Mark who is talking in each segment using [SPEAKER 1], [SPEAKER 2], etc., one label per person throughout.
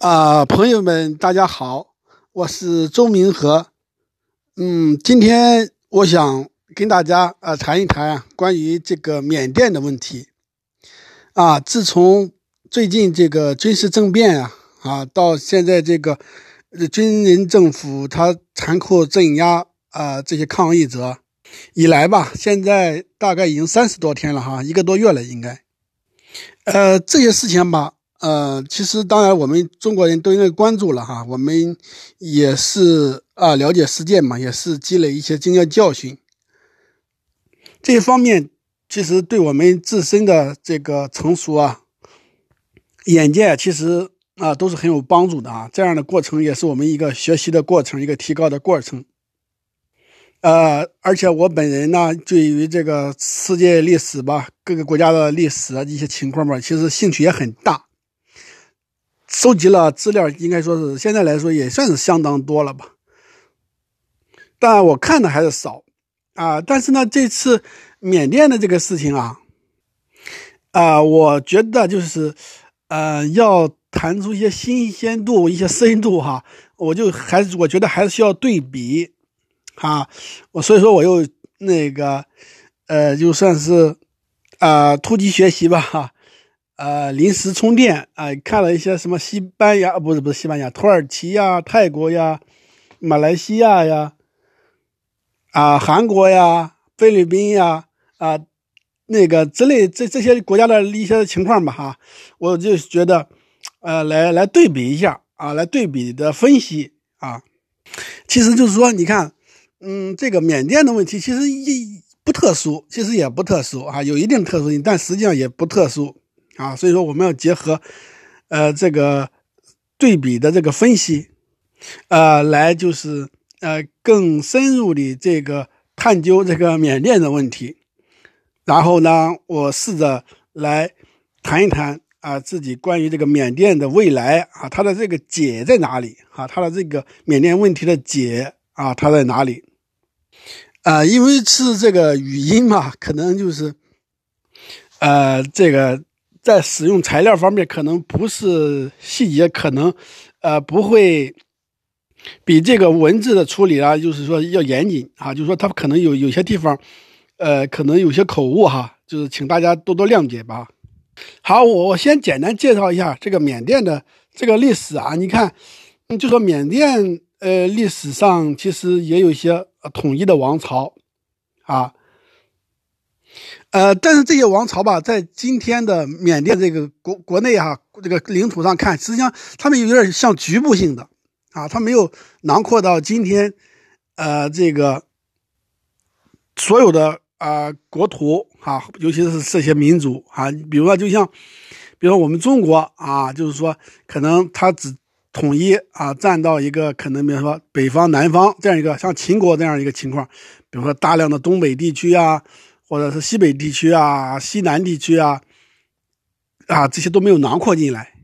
[SPEAKER 1] 啊，朋友们，大家好，我是周明和。嗯，今天我想跟大家啊谈一谈啊关于这个缅甸的问题。啊，自从最近这个军事政变啊啊，到现在这个军人政府他残酷镇压啊这些抗议者以来吧，现在大概已经三十多天了哈，一个多月了应该。呃，这些事情吧。呃，其实当然，我们中国人都应该关注了哈。我们也是啊，了解世界嘛，也是积累一些经验教训。这一方面，其实对我们自身的这个成熟啊、眼界，其实啊都是很有帮助的啊。这样的过程也是我们一个学习的过程，一个提高的过程。呃，而且我本人呢，对于这个世界历史吧，各个国家的历史啊一些情况吧，其实兴趣也很大。收集了资料，应该说是现在来说也算是相当多了吧，但我看的还是少啊。但是呢，这次缅甸的这个事情啊，啊，我觉得就是呃，要谈出一些新鲜度、一些深度哈，我就还是我觉得还是需要对比啊。我所以说我又那个呃，就算是啊，突击学习吧哈。呃，临时充电啊，看了一些什么西班牙，不是不是西班牙，土耳其呀、泰国呀、马来西亚呀，啊，韩国呀、菲律宾呀，啊，那个之类这这些国家的一些情况吧，哈，我就觉得，呃，来来对比一下啊，来对比的分析啊，其实就是说，你看，嗯，这个缅甸的问题其实一不特殊，其实也不特殊啊，有一定特殊性，但实际上也不特殊。啊，所以说我们要结合，呃，这个对比的这个分析，呃，来就是呃更深入的这个探究这个缅甸的问题，然后呢，我试着来谈一谈啊自己关于这个缅甸的未来啊，它的这个解在哪里啊？它的这个缅甸问题的解啊，它在哪里？啊，因为是这个语音嘛，可能就是呃这个。在使用材料方面，可能不是细节，可能，呃，不会比这个文字的处理啊，就是说要严谨啊，就是说它可能有有些地方，呃，可能有些口误哈，就是请大家多多谅解吧。好，我我先简单介绍一下这个缅甸的这个历史啊，你看，就说缅甸呃历史上其实也有一些统一的王朝啊。呃，但是这些王朝吧，在今天的缅甸这个国国内哈，这个领土上看，实际上他们有点像局部性的啊，他没有囊括到今天，呃，这个所有的啊国土啊，尤其是这些民族啊，比如说就像，比如说我们中国啊，就是说可能他只统一啊，占到一个可能，比如说北方、南方这样一个像秦国这样一个情况，比如说大量的东北地区啊。或者是西北地区啊、西南地区啊，啊，这些都没有囊括进来。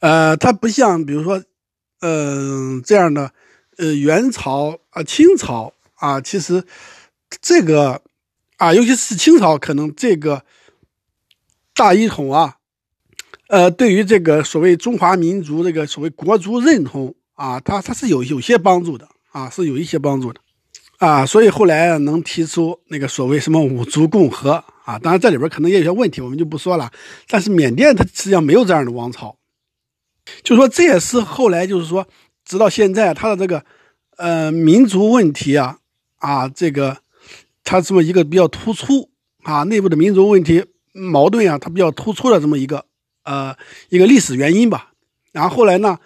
[SPEAKER 1] 呃，它不像比如说，嗯，这样的，呃，元朝啊、清朝啊，其实这个啊，尤其是清朝，可能这个大一统啊，呃，对于这个所谓中华民族这个所谓国族认同啊，它它是有有些帮助的啊，是有一些帮助的。啊，所以后来能提出那个所谓什么五族共和啊，当然这里边可能也有些问题，我们就不说了。但是缅甸它实际上没有这样的王朝，就说这也是后来就是说，直到现在它的这个呃民族问题啊啊这个它这么一个比较突出啊内部的民族问题矛盾啊，它比较突出的这么一个呃一个历史原因吧。然后后来呢，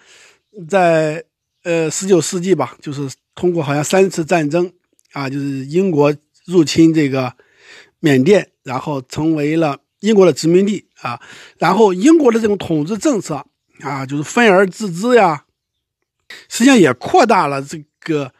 [SPEAKER 1] 在呃十九世纪吧，就是通过好像三次战争。啊，就是英国入侵这个缅甸，然后成为了英国的殖民地啊。然后英国的这种统治政策啊，就是分而治之呀，实际上也扩大了这个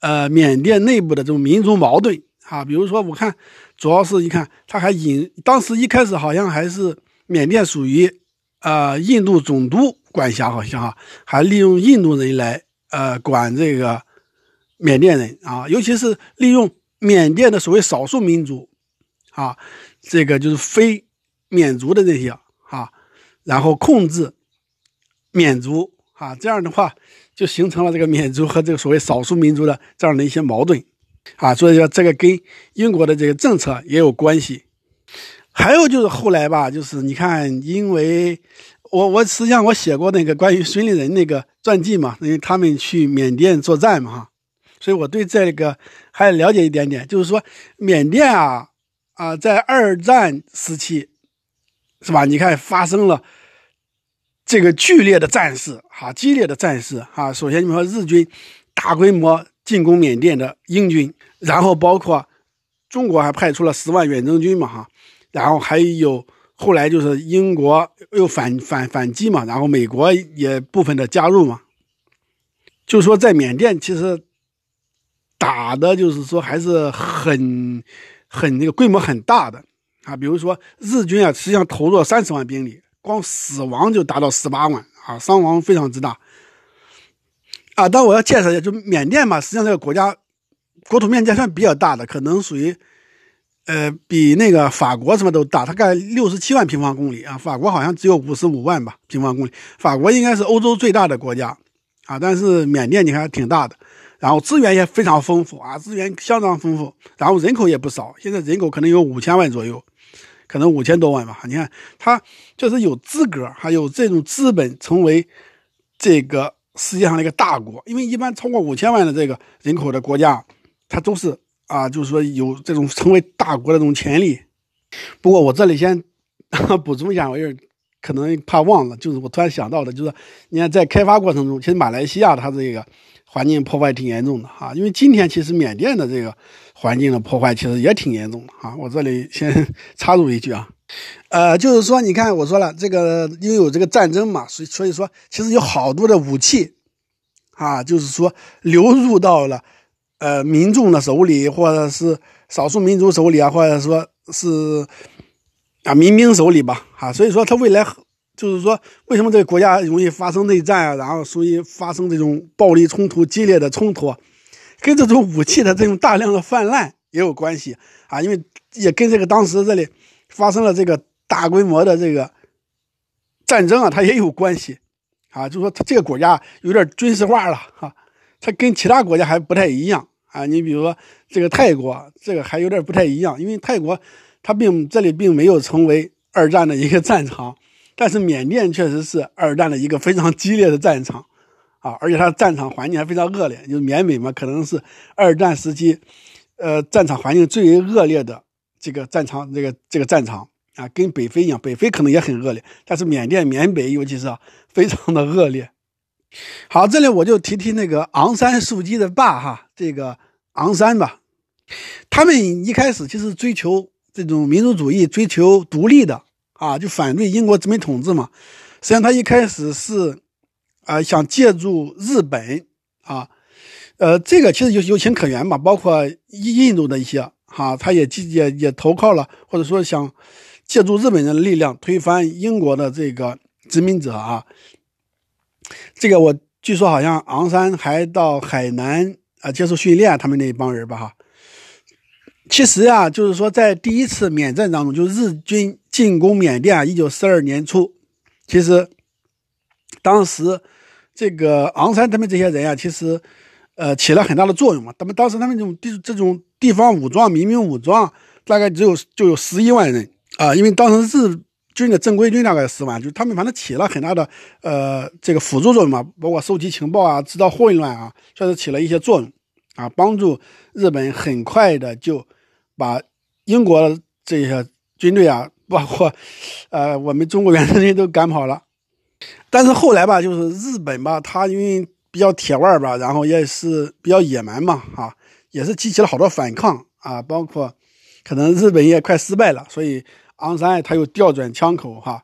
[SPEAKER 1] 呃缅甸内部的这种民族矛盾啊。比如说，我看主要是你看，他还引当时一开始好像还是缅甸属于呃印度总督管辖，好像，还利用印度人来呃管这个。缅甸人啊，尤其是利用缅甸的所谓少数民族，啊，这个就是非缅族的这些啊，然后控制缅族啊，这样的话就形成了这个缅族和这个所谓少数民族的这样的一些矛盾啊，所以说这个跟英国的这个政策也有关系。还有就是后来吧，就是你看，因为我我实际上我写过那个关于孙立人那个传记嘛，因为他们去缅甸作战嘛哈，所以我对这个还了解一点点。就是说缅甸啊啊，在二战时期是吧？你看发生了这个剧烈的战事哈，激烈的战事哈。首先你说日军大规模进攻缅甸的英军，然后包括中国还派出了十万远征军嘛哈。然后还有后来就是英国又反反反击嘛，然后美国也部分的加入嘛，就说在缅甸其实打的就是说还是很很那个规模很大的啊，比如说日军啊，实际上投入了三十万兵力，光死亡就达到十八万啊，伤亡非常之大啊。但我要介绍一下，就缅甸嘛，实际上这个国家国土面积算比较大的，可能属于。呃，比那个法国什么都大，大概六十七万平方公里啊。法国好像只有五十五万吧平方公里。法国应该是欧洲最大的国家啊，但是缅甸你看挺大的，然后资源也非常丰富啊，资源相当丰富，然后人口也不少，现在人口可能有五千万左右，可能五千多万吧。你看它就是有资格，还有这种资本成为这个世界上的一个大国，因为一般超过五千万的这个人口的国家，它都是。啊，就是说有这种成为大国的这种潜力。不过我这里先 补充一下，我有点可能怕忘了，就是我突然想到的，就是你看在开发过程中，其实马来西亚它这个环境破坏挺严重的哈。因为今天其实缅甸的这个环境的破坏其实也挺严重的哈。我这里先 插入一句啊，呃，就是说你看我说了这个因为有这个战争嘛，所以所以说其实有好多的武器啊，就是说流入到了。呃，民众的手里，或者是少数民族手里啊，或者说是啊民兵手里吧，啊，所以说他未来就是说，为什么这个国家容易发生内战啊，然后容易发生这种暴力冲突、激烈的冲突，跟这种武器的这种大量的泛滥也有关系啊，因为也跟这个当时这里发生了这个大规模的这个战争啊，它也有关系啊，就说他这个国家有点军事化了哈。它跟其他国家还不太一样啊！你比如说这个泰国，这个还有点不太一样，因为泰国它并这里并没有成为二战的一个战场，但是缅甸确实是二战的一个非常激烈的战场 啊！而且它的战场环境还非常恶劣，就是缅北嘛，可能是二战时期呃战场环境最为恶劣的这个战场，这个这个战场啊，跟北非一样，北非可能也很恶劣，但是缅甸缅北尤其是非常的恶劣。好，这里我就提提那个昂山素季的爸哈，这个昂山吧。他们一开始其实追求这种民族主义，追求独立的啊，就反对英国殖民统治嘛。实际上他一开始是啊想借助日本啊，呃，这个其实有有情可原嘛。包括印印度的一些哈，他也也也投靠了，或者说想借助日本人的力量推翻英国的这个殖民者啊。这个我据说好像昂山还到海南啊接受训练，他们那一帮人吧哈。其实啊，就是说在第一次缅战当中，就日军进攻缅甸啊，一九四二年初，其实当时这个昂山他们这些人啊，其实呃起了很大的作用嘛。他们当时他们这种地这种地方武装、民兵武装，大概只有就有十一万人啊，因为当时日。军的正规军大概十万，就他们反正起了很大的呃这个辅助作用嘛，包括收集情报啊，制造混乱啊，确实起了一些作用啊，帮助日本很快的就把英国这些军队啊，包括呃我们中国远征军都赶跑了。但是后来吧，就是日本吧，他因为比较铁腕吧，然后也是比较野蛮嘛，哈，也是激起了好多反抗啊，包括可能日本也快失败了，所以。昂山他又调转枪口哈，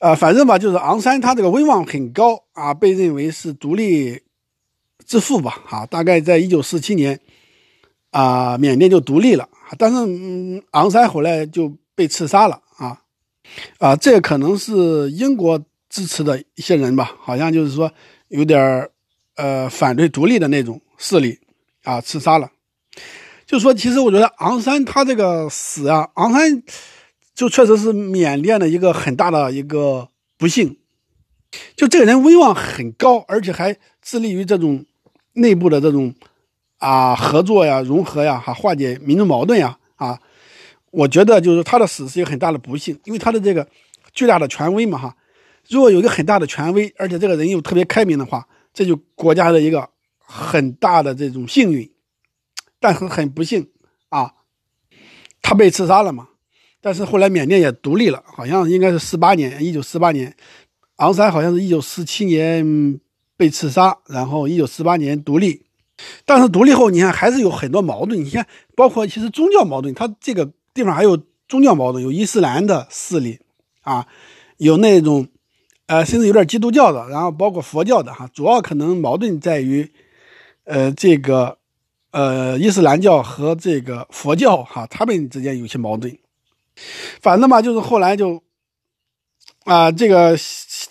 [SPEAKER 1] 呃，反正吧，就是昂山他这个威望很高啊，被认为是独立之父吧，哈，大概在一九四七年啊，缅甸就独立了，但是嗯，昂山后来就被刺杀了啊，啊，这可能是英国支持的一些人吧，好像就是说有点儿呃反对独立的那种势力啊，刺杀了。就说，其实我觉得昂山他这个死啊，昂山就确实是缅甸的一个很大的一个不幸就这个人威望很高，而且还致力于这种内部的这种啊合作呀、融合呀、哈化解民众矛盾呀啊。我觉得就是他的死是一个很大的不幸，因为他的这个巨大的权威嘛哈。如果有一个很大的权威，而且这个人又特别开明的话，这就国家的一个很大的这种幸运。但是很不幸啊，他被刺杀了嘛。但是后来缅甸也独立了，好像应该是四八年，一九四八年，昂山好像是一九四七年被刺杀，然后一九四八年独立。但是独立后，你看还是有很多矛盾。你看，包括其实宗教矛盾，它这个地方还有宗教矛盾，有伊斯兰的势力啊，有那种呃，甚至有点基督教的，然后包括佛教的哈。主要可能矛盾在于，呃，这个呃伊斯兰教和这个佛教哈，他们之间有些矛盾。反正嘛，就是后来就，啊，这个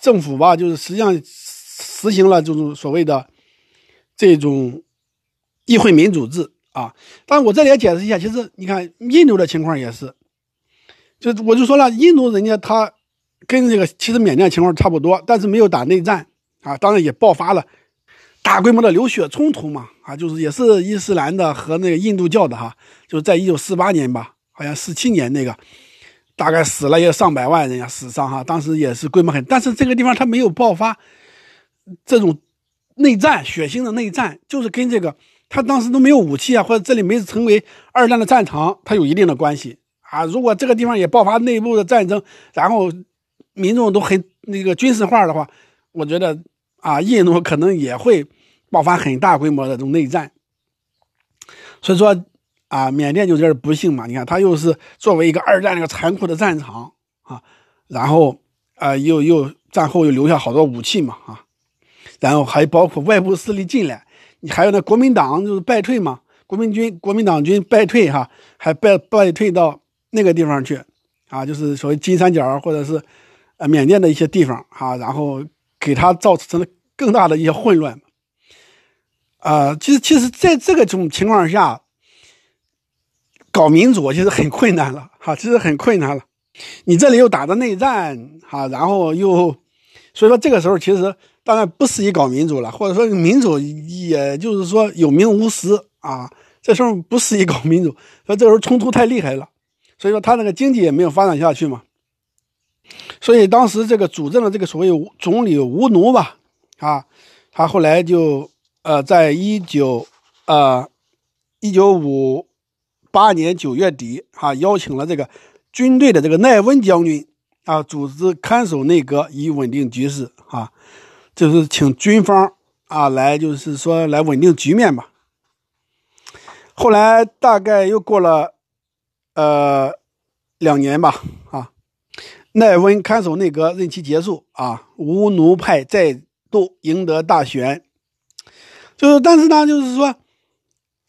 [SPEAKER 1] 政府吧，就是实际上实行了这种所谓的这种议会民主制啊。但我这里也解释一下，其实你看印度的情况也是，就我就说了，印度人家他跟这个其实缅甸情况差不多，但是没有打内战啊，当然也爆发了大规模的流血冲突嘛啊，就是也是伊斯兰的和那个印度教的哈，就是在一九四八年吧。好像四七年那个，大概死了也上百万人呀，死伤哈，当时也是规模很，但是这个地方它没有爆发这种内战，血腥的内战，就是跟这个他当时都没有武器啊，或者这里没成为二战的战场，它有一定的关系啊。如果这个地方也爆发内部的战争，然后民众都很那个军事化的话，我觉得啊，印度可能也会爆发很大规模的这种内战，所以说。啊，缅甸就有点不幸嘛，你看，他又是作为一个二战那个残酷的战场啊，然后啊，又又战后又留下好多武器嘛啊，然后还包括外部势力进来，你还有那国民党就是败退嘛，国民军国民党军败退哈，还败败退到那个地方去啊，就是所谓金三角或者是呃缅甸的一些地方哈，然后给他造成了更大的一些混乱啊，其实其实在这个种情况下。搞民主其实很困难了，哈，其实很困难了。你这里又打着内战，哈，然后又，所以说这个时候其实当然不适宜搞民主了，或者说民主也就是说有名无实啊，这时候不适宜搞民主。说这时候冲突太厉害了，所以说他那个经济也没有发展下去嘛。所以当时这个主政的这个所谓总理吴奴吧，啊，他后来就呃，在一九呃一九五。八年九月底，哈，邀请了这个军队的这个奈温将军啊，组织看守内阁以稳定局势，啊，就是请军方啊来，就是说来稳定局面吧。后来大概又过了呃两年吧，啊，奈温看守内阁任期结束啊，吴奴派再度赢得大选，就是但是呢，就是说，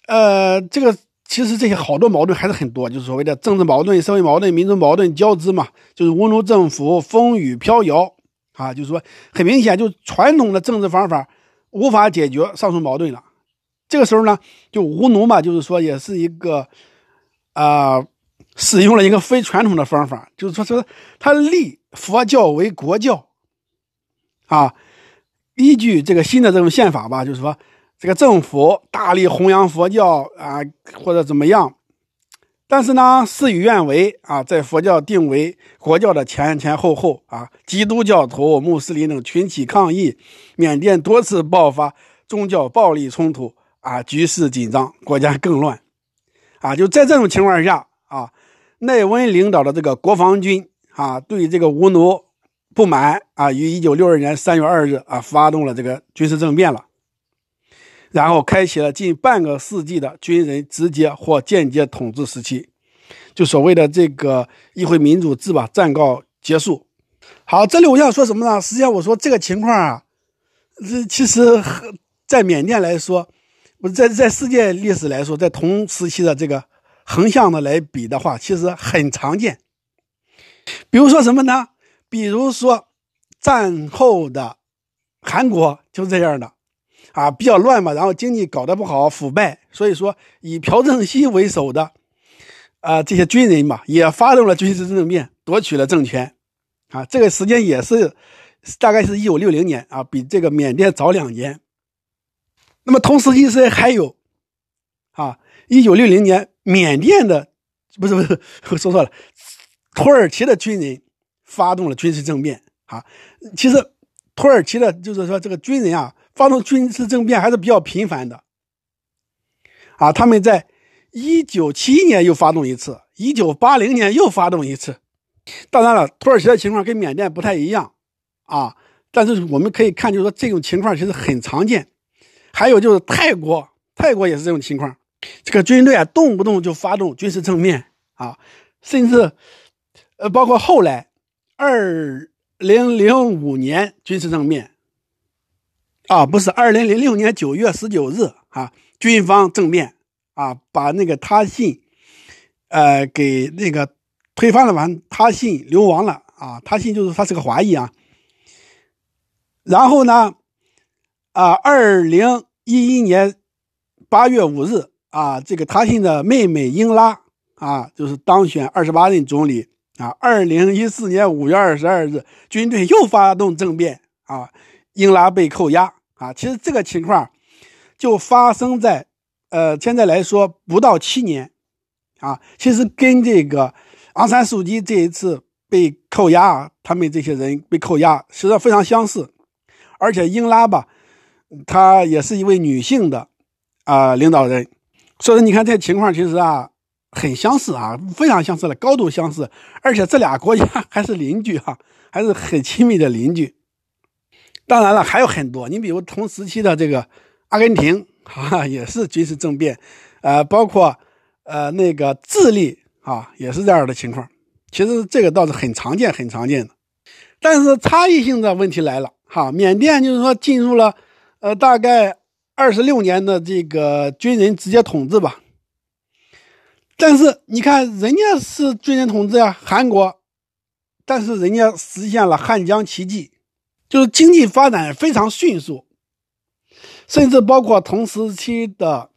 [SPEAKER 1] 呃，这个。其实这些好多矛盾还是很多，就是所谓的政治矛盾、社会矛盾、民族矛盾交织嘛，就是乌奴政府风雨飘摇啊，就是说很明显，就传统的政治方法无法解决上述矛盾了。这个时候呢，就吴奴嘛，就是说也是一个啊，使用了一个非传统的方法，就是说说他立佛教为国教啊，依据这个新的这种宪法吧，就是说。这个政府大力弘扬佛教啊，或者怎么样，但是呢，事与愿违啊，在佛教定为国教的前前后后啊，基督教徒、穆斯林等群起抗议，缅甸多次爆发宗教暴力冲突啊，局势紧张，国家更乱啊。就在这种情况下啊，奈温领导的这个国防军啊，对这个吴奴不满啊，于一九六二年三月二日啊，发动了这个军事政变了。然后开启了近半个世纪的军人直接或间接统治时期，就所谓的这个议会民主制吧，暂告结束。好，这里我想说什么呢？实际上我说这个情况啊，这其实在缅甸来说，不在在世界历史来说，在同时期的这个横向的来比的话，其实很常见。比如说什么呢？比如说战后的韩国就这样的。啊，比较乱嘛，然后经济搞得不好，腐败，所以说以朴正熙为首的，啊，这些军人嘛，也发动了军事政变，夺取了政权，啊，这个时间也是大概是一九六零年啊，比这个缅甸早两年。那么同时期是还有啊，一九六零年缅甸的不是不是我说错了，土耳其的军人发动了军事政变啊。其实土耳其的就是说这个军人啊，发动军事政变还是比较频繁的啊。他们在一九七一年又发动一次，一九八零年又发动一次。当然了，土耳其的情况跟缅甸不太一样啊，但是我们可以看，就是说这种情况其实很常见。还有就是泰国，泰国也是这种情况，这个军队啊动不动就发动军事政变啊，甚至呃包括后来二零零五年军事政变啊，不是二零零六年九月十九日啊，军方政变啊，把那个他信呃给那个。推翻了完，他信流亡了啊！他信就是他是个华裔啊。然后呢，啊，二零一一年八月五日啊，这个他信的妹妹英拉啊，就是当选二十八任总理啊。二零一四年五月二十二日，军队又发动政变啊，英拉被扣押啊。其实这个情况就发生在呃，现在来说不到七年啊。其实跟这个。昂山素季这一次被扣押，他们这些人被扣押，实际上非常相似。而且英拉吧，她也是一位女性的啊领导人，所以说你看这情况其实啊很相似啊，非常相似的，高度相似。而且这俩国家 还是邻居哈，还是很亲密的邻居。当然了，还有很多，你比如同时期的这个阿根廷 啊，也是军事政变，呃，包括呃那个智利。啊，也是这样的情况，其实这个倒是很常见、很常见的，但是差异性的问题来了。哈，缅甸就是说进入了，呃，大概二十六年的这个军人直接统治吧。但是你看，人家是军人统治呀，韩国，但是人家实现了汉江奇迹，就是经济发展非常迅速，甚至包括同时期的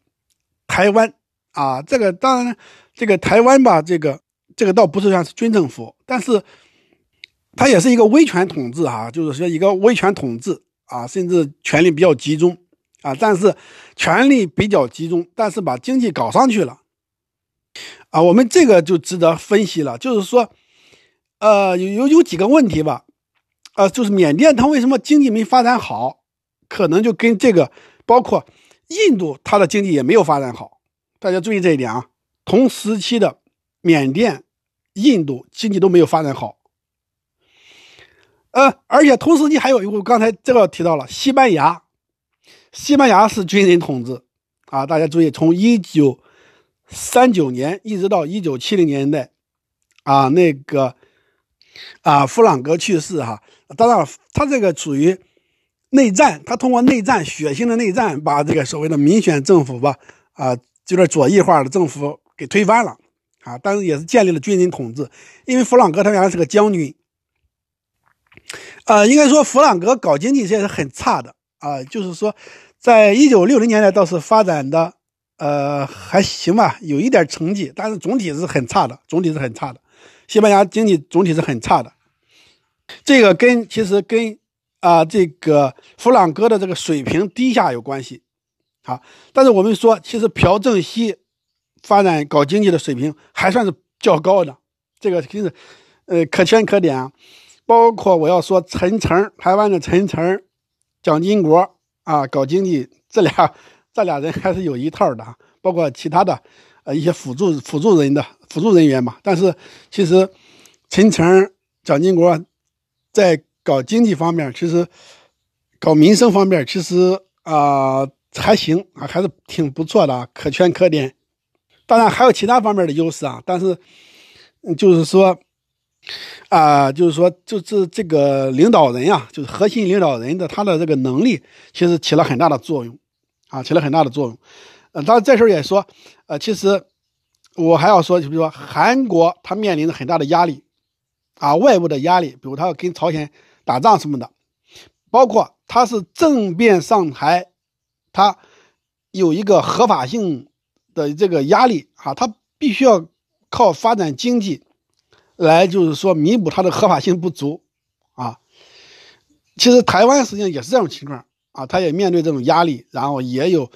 [SPEAKER 1] 台湾啊，这个当然。这个台湾吧，这个这个倒不是算是军政府，但是它也是一个威权统治哈，就是说一个威权统治啊，甚至权力比较集中啊，但是权力比较集中，但是把经济搞上去了啊，我们这个就值得分析了，就是说，呃，有有有几个问题吧，呃，就是缅甸它为什么经济没发展好，可能就跟这个包括印度它的经济也没有发展好，大家注意这一点啊。同时期的缅甸、印度经济都没有发展好，呃，而且同时期还有一个，刚才这个提到了西班牙，西班牙是军人统治啊，大家注意，从一九三九年一直到一九七零年代，啊，那个啊，弗朗哥去世哈，当然他这个属于内战，他通过内战血腥的内战，把这个所谓的民选政府吧，啊，有点左翼化的政府。给推翻了，啊，但是也是建立了军人统治。因为弗朗哥他原来是个将军，呃，应该说弗朗哥搞经济也是很差的啊，就是说，在一九六零年代倒是发展的呃还行吧，有一点成绩，但是总体是很差的，总体是很差的。西班牙经济总体是很差的，这个跟其实跟啊这个弗朗哥的这个水平低下有关系，好，但是我们说其实朴正熙。发展搞经济的水平还算是较高的，这个肯定是，呃，可圈可点。包括我要说陈诚，台湾的陈诚，蒋经国啊，搞经济这俩这俩人还是有一套的。包括其他的呃一些辅助辅助人的辅助人员嘛。但是其实陈诚、蒋经国在搞经济方面，其实搞民生方面，其实啊还行啊，还是挺不错的，可圈可点。当然还有其他方面的优势啊，但是，就是说，啊，就是说，就是这个领导人呀，就是核心领导人的他的这个能力，其实起了很大的作用，啊，起了很大的作用。呃，当然这时候也说，呃，其实我还要说，就比如说韩国，他面临着很大的压力，啊，外部的压力，比如他要跟朝鲜打仗什么的，包括他是政变上台，他有一个合法性。的这个压力啊，他必须要靠发展经济来，就是说弥补他的合法性不足啊。其实台湾实际上也是这种情况啊，他也面对这种压力，然后也有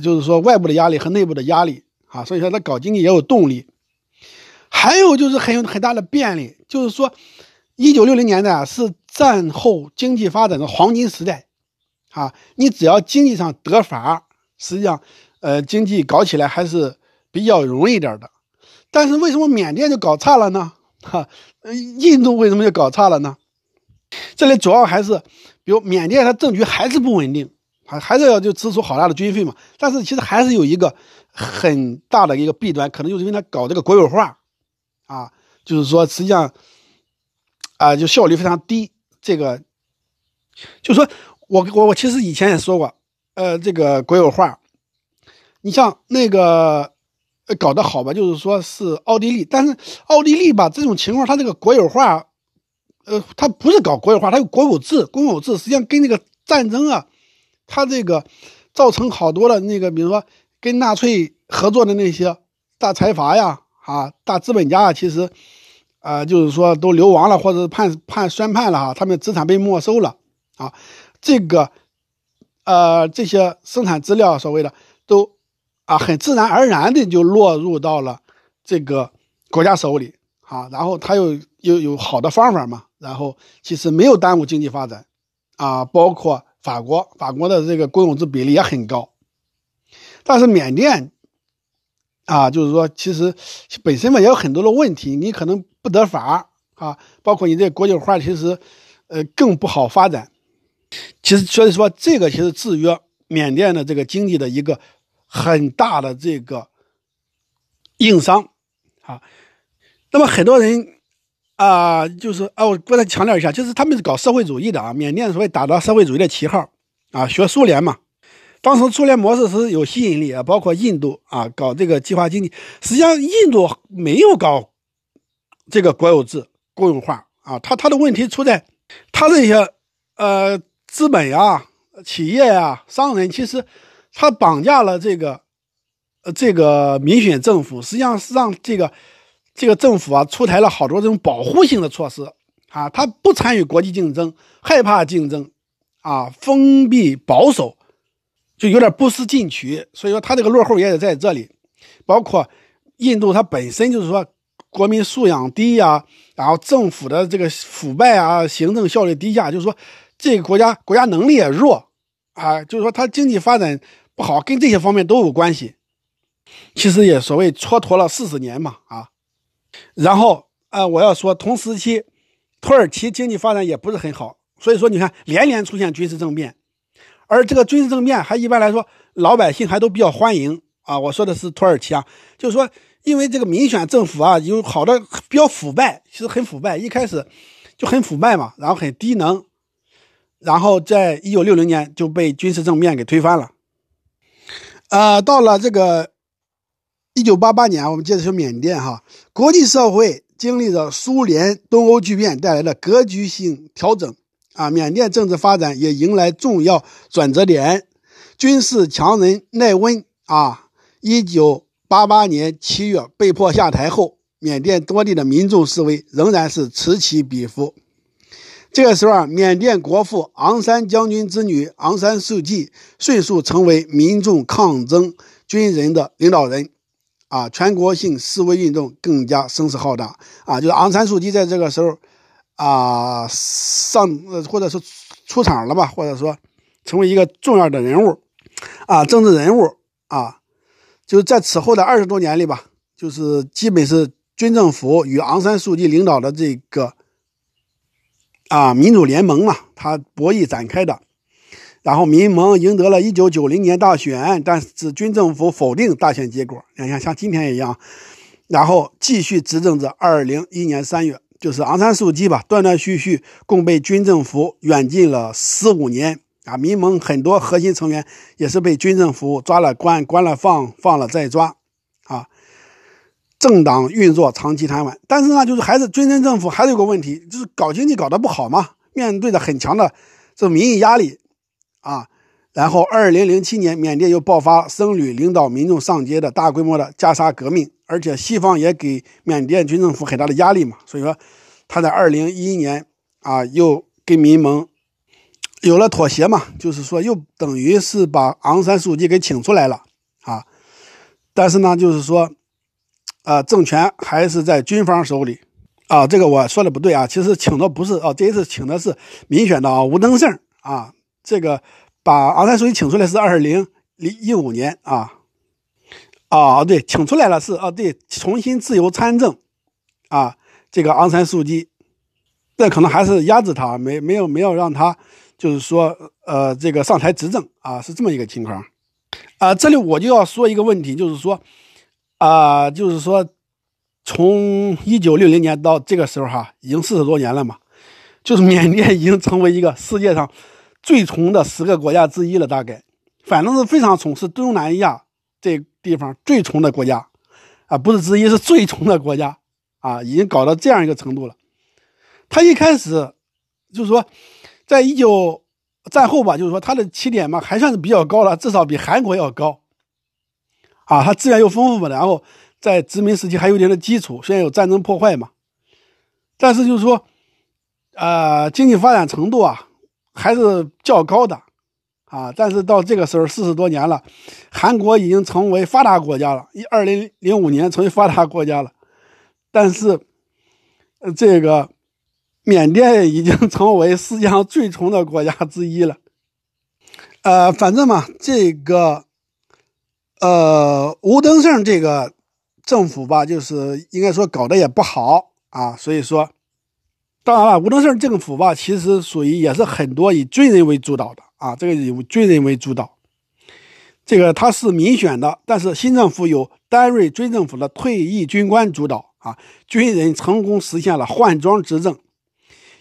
[SPEAKER 1] 就是说外部的压力和内部的压力啊，所以说他搞经济也有动力。还有就是很有很大的便利，就是说，一九六零年代啊是战后经济发展的黄金时代，啊，你只要经济上得法，实际上，呃，经济搞起来还是比较容易点的。但是为什么缅甸就搞差了呢？哈，印度为什么就搞差了呢？这里主要还是，比如缅甸它政局还是不稳定，还还是要就支出好大的军费嘛。但是其实还是有一个很大的一个弊端，可能就是因为它搞这个国有化。啊，就是说，实际上，啊，就效率非常低。这个，就说我我我其实以前也说过，呃，这个国有化，你像那个搞得好吧，就是说是奥地利，但是奥地利吧这种情况，它这个国有化，呃，它不是搞国有化，它有国有制，公有制，实际上跟那个战争啊，它这个造成好多的那个，比如说跟纳粹合作的那些大财阀呀。啊，大资本家啊，其实，啊，就是说都流亡了，或者判判宣判了哈，他们资产被没收了啊，这个，呃，这些生产资料所谓的都啊，很自然而然的就落入到了这个国家手里啊，然后他又又有好的方法嘛，然后其实没有耽误经济发展啊，包括法国，法国的这个公有制比例也很高，但是缅甸。啊，就是说，其实本身嘛也有很多的问题，你可能不得法啊，包括你这国有化，其实呃更不好发展。其实所以说，这个其实制约缅甸的这个经济的一个很大的这个硬伤啊。那么很多人啊，就是啊，我不再强调一下，就是他们是搞社会主义的啊，缅甸所谓打着社会主义的旗号啊，学苏联嘛。当时苏联模式是有吸引力啊，包括印度啊，搞这个计划经济。实际上，印度没有搞这个国有制、公有化啊。他他的问题出在，他这些呃资本呀、企业呀、商人，其实他绑架了这个这个民选政府，实际上是让这个这个政府啊出台了好多这种保护性的措施啊。他不参与国际竞争，害怕竞争啊，封闭保守。就有点不思进取，所以说他这个落后也得在这里，包括印度，它本身就是说国民素养低呀，然后政府的这个腐败啊，行政效率低下，就是说这个国家国家能力也弱啊，就是说它经济发展不好，跟这些方面都有关系。其实也所谓蹉跎了四十年嘛啊，然后啊，我要说同时期土耳其经济发展也不是很好，所以说你看连连出现军事政变。而这个军事政变还一般来说，老百姓还都比较欢迎啊。我说的是土耳其啊，就是说，因为这个民选政府啊，有好多比较腐败，其实很腐败，一开始就很腐败嘛，然后很低能，然后在一九六零年就被军事政变给推翻了。呃，到了这个一九八八年，我们接着说缅甸哈，国际社会经历着苏联东欧剧变带来的格局性调整。啊，缅甸政治发展也迎来重要转折点。军事强人奈温啊，一九八八年七月被迫下台后，缅甸多地的民众示威仍然是此起彼伏。这个时候啊，缅甸国父昂山将军之女昂山素季迅速成为民众抗争军人的领导人。啊，全国性示威运动更加声势浩大。啊，就是昂山素季在这个时候。啊，上呃，或者是出场了吧，或者说成为一个重要的人物，啊，政治人物啊，就是在此后的二十多年里吧，就是基本是军政府与昂山素季领导的这个啊民主联盟嘛，他博弈展开的，然后民盟赢得了一九九零年大选，但是军政府否定大选结果，你看像今天一样，然后继续执政至二零一年三月。就是昂山素季吧，断断续续共被军政府软禁了十五年啊！民盟很多核心成员也是被军政府抓了关，关了放，放了再抓啊！政党运作长期瘫痪，但是呢，就是还是军政政府还是有个问题，就是搞经济搞得不好嘛，面对着很强的这民意压力啊。然后，二零零七年，缅甸又爆发僧侣领导民众上街的大规模的加沙革命，而且西方也给缅甸军政府很大的压力嘛。所以说，他在二零一一年啊，又跟民盟有了妥协嘛，就是说又等于是把昂山素季给请出来了啊。但是呢，就是说，啊，政权还是在军方手里啊。这个我说的不对啊，其实请的不是哦，这一次请的是民选的啊，吴登盛啊。这个把昂山素季请出来是二零零一五年啊。啊，对，请出来了是啊，对，重新自由参政啊。这个昂山素季，这可能还是压制他，没没有没有让他。就是说，呃，这个上台执政啊，是这么一个情况，啊，这里我就要说一个问题，就是说，啊，就是说，从一九六零年到这个时候哈，已经四十多年了嘛，就是缅甸已经成为一个世界上最穷的十个国家之一了，大概，反正是非常穷，是东南亚这地方最穷的国家，啊，不是之一，是最穷的国家，啊，已经搞到这样一个程度了。他一开始就是说。在一九战后吧，就是说它的起点嘛，还算是比较高了，至少比韩国要高。啊，它资源又丰富嘛，然后在殖民时期还有点的基础，虽然有战争破坏嘛，但是就是说，呃，经济发展程度啊还是较高的。啊，但是到这个时候四十多年了，韩国已经成为发达国家了，一二零零五年成为发达国家了，但是这个。缅甸已经成为世界上最穷的国家之一了，呃，反正嘛，这个，呃，吴登盛这个政府吧，就是应该说搞得也不好啊，所以说，当然了，吴登盛政府吧，其实属于也是很多以军人为主导的啊，这个以军人为主导，这个他是民选的，但是新政府由丹瑞军政府的退役军官主导啊，军人成功实现了换装执政。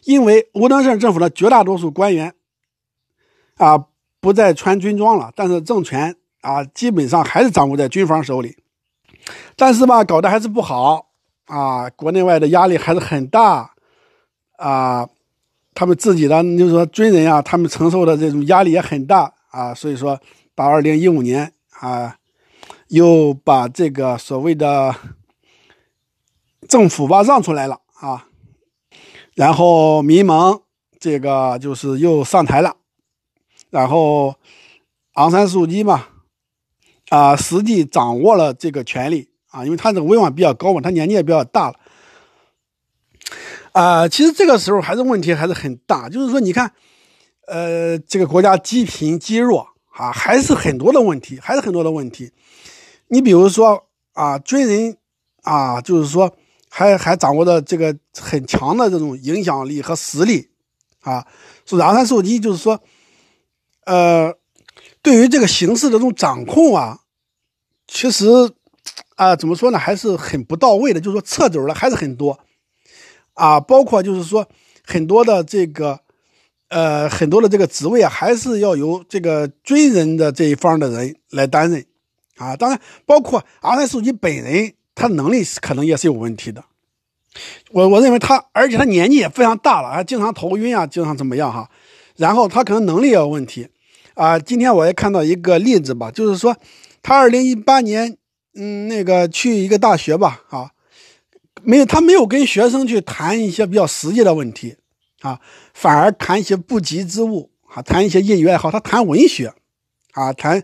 [SPEAKER 1] 因为吴登盛政府的绝大多数官员啊不再穿军装了，但是政权啊基本上还是掌握在军方手里。但是吧，搞得还是不好啊，国内外的压力还是很大啊。他们自己的就是说军人啊，他们承受的这种压力也很大啊。所以说，到二零一五年啊，又把这个所谓的政府吧让出来了啊。然后民盟这个就是又上台了，然后昂山素季嘛，啊，实际掌握了这个权力啊，因为他这个威望比较高嘛，他年纪也比较大了，啊，其实这个时候还是问题还是很大，就是说你看，呃，这个国家积贫积弱啊，还是很多的问题，还是很多的问题。你比如说啊，军人啊，就是说。还还掌握着这个很强的这种影响力和实力，啊，所以昂山素季就是说，呃，对于这个形势的这种掌控啊，其实啊，怎么说呢，还是很不到位的，就是说撤走了还是很多，啊，包括就是说很多的这个，呃，很多的这个职位啊，还是要由这个军人的这一方的人来担任，啊，当然包括昂山素季本人。他能力可能也是有问题的，我我认为他，而且他年纪也非常大了，还经常头晕啊，经常怎么样哈？然后他可能能力也有问题啊。今天我也看到一个例子吧，就是说他二零一八年，嗯，那个去一个大学吧，啊，没有他没有跟学生去谈一些比较实际的问题啊，反而谈一些不吉之物啊，谈一些业余爱好，他谈文学啊，谈。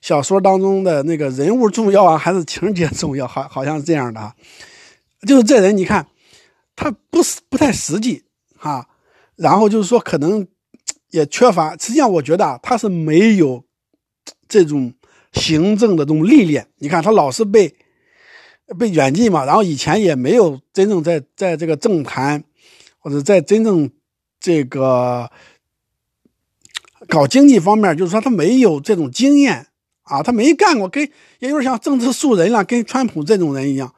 [SPEAKER 1] 小说当中的那个人物重要啊，还是情节重要？好，好像是这样的啊。就是这人，你看他不是不太实际啊。然后就是说，可能也缺乏。实际上，我觉得啊，他是没有这种行政的这种历练。你看，他老是被被远近嘛，然后以前也没有真正在在这个政坛或者在真正这个搞经济方面，就是说他没有这种经验。啊，他没干过，跟也就是像政治素人了，跟川普这种人一样，